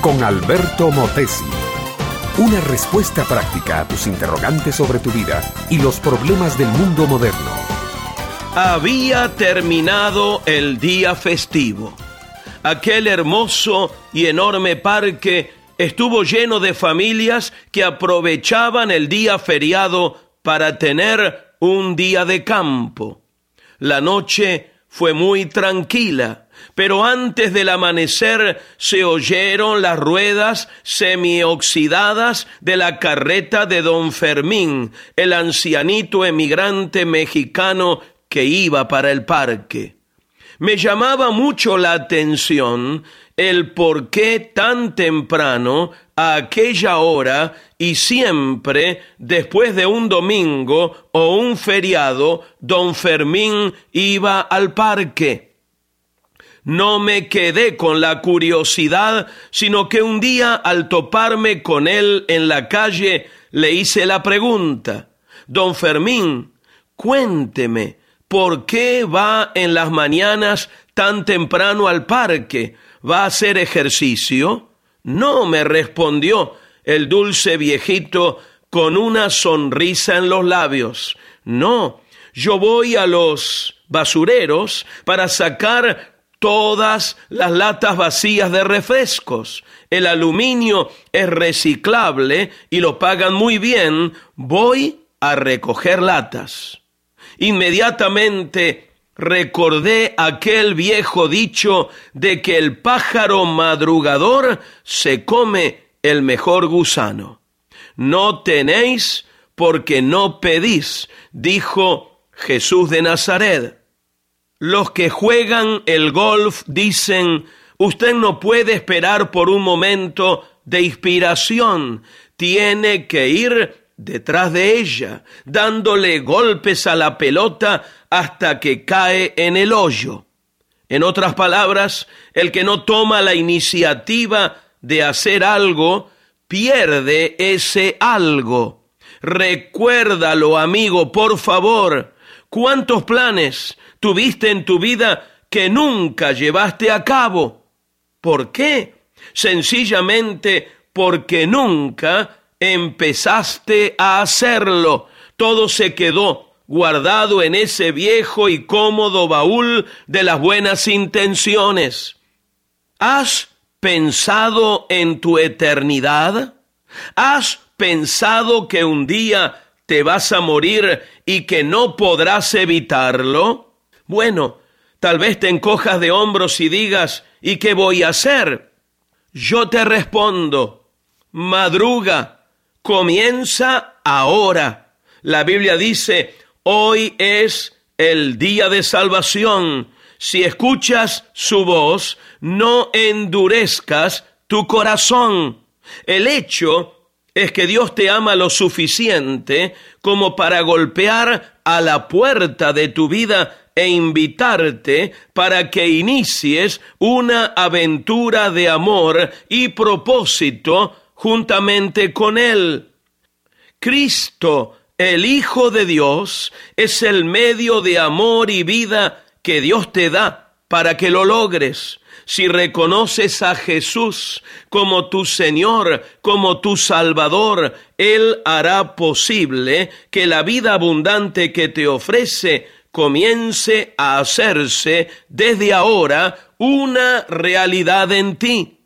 con Alberto Motesi. Una respuesta práctica a tus interrogantes sobre tu vida y los problemas del mundo moderno. Había terminado el día festivo. Aquel hermoso y enorme parque estuvo lleno de familias que aprovechaban el día feriado para tener un día de campo. La noche fue muy tranquila, pero antes del amanecer se oyeron las ruedas semioxidadas de la carreta de don Fermín, el ancianito emigrante mexicano que iba para el parque. Me llamaba mucho la atención el por qué tan temprano, a aquella hora y siempre después de un domingo o un feriado, don Fermín iba al parque. No me quedé con la curiosidad, sino que un día al toparme con él en la calle le hice la pregunta, Don Fermín, cuénteme, ¿por qué va en las mañanas tan temprano al parque? ¿Va a hacer ejercicio? No, me respondió el dulce viejito con una sonrisa en los labios. No, yo voy a los basureros para sacar todas las latas vacías de refrescos. El aluminio es reciclable y lo pagan muy bien. Voy a recoger latas. Inmediatamente recordé aquel viejo dicho de que el pájaro madrugador se come el mejor gusano. No tenéis porque no pedís, dijo Jesús de Nazaret. Los que juegan el golf dicen, usted no puede esperar por un momento de inspiración, tiene que ir detrás de ella, dándole golpes a la pelota hasta que cae en el hoyo. En otras palabras, el que no toma la iniciativa de hacer algo, pierde ese algo. Recuérdalo, amigo, por favor. ¿Cuántos planes tuviste en tu vida que nunca llevaste a cabo? ¿Por qué? Sencillamente porque nunca empezaste a hacerlo. Todo se quedó guardado en ese viejo y cómodo baúl de las buenas intenciones. ¿Has pensado en tu eternidad? ¿Has pensado que un día te vas a morir y que no podrás evitarlo? Bueno, tal vez te encojas de hombros y digas, ¿y qué voy a hacer? Yo te respondo, madruga, comienza ahora. La Biblia dice, hoy es el día de salvación. Si escuchas su voz, no endurezcas tu corazón. El hecho es que Dios te ama lo suficiente como para golpear a la puerta de tu vida e invitarte para que inicies una aventura de amor y propósito juntamente con Él. Cristo, el Hijo de Dios, es el medio de amor y vida que Dios te da para que lo logres. Si reconoces a Jesús como tu Señor, como tu Salvador, Él hará posible que la vida abundante que te ofrece comience a hacerse desde ahora una realidad en ti.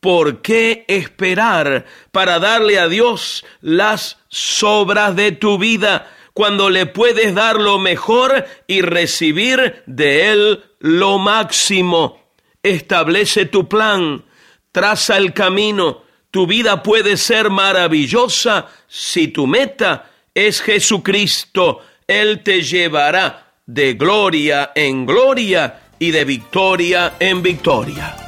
¿Por qué esperar para darle a Dios las sobras de tu vida cuando le puedes dar lo mejor y recibir de Él lo máximo? Establece tu plan, traza el camino. Tu vida puede ser maravillosa si tu meta es Jesucristo. Él te llevará de gloria en gloria y de victoria en victoria.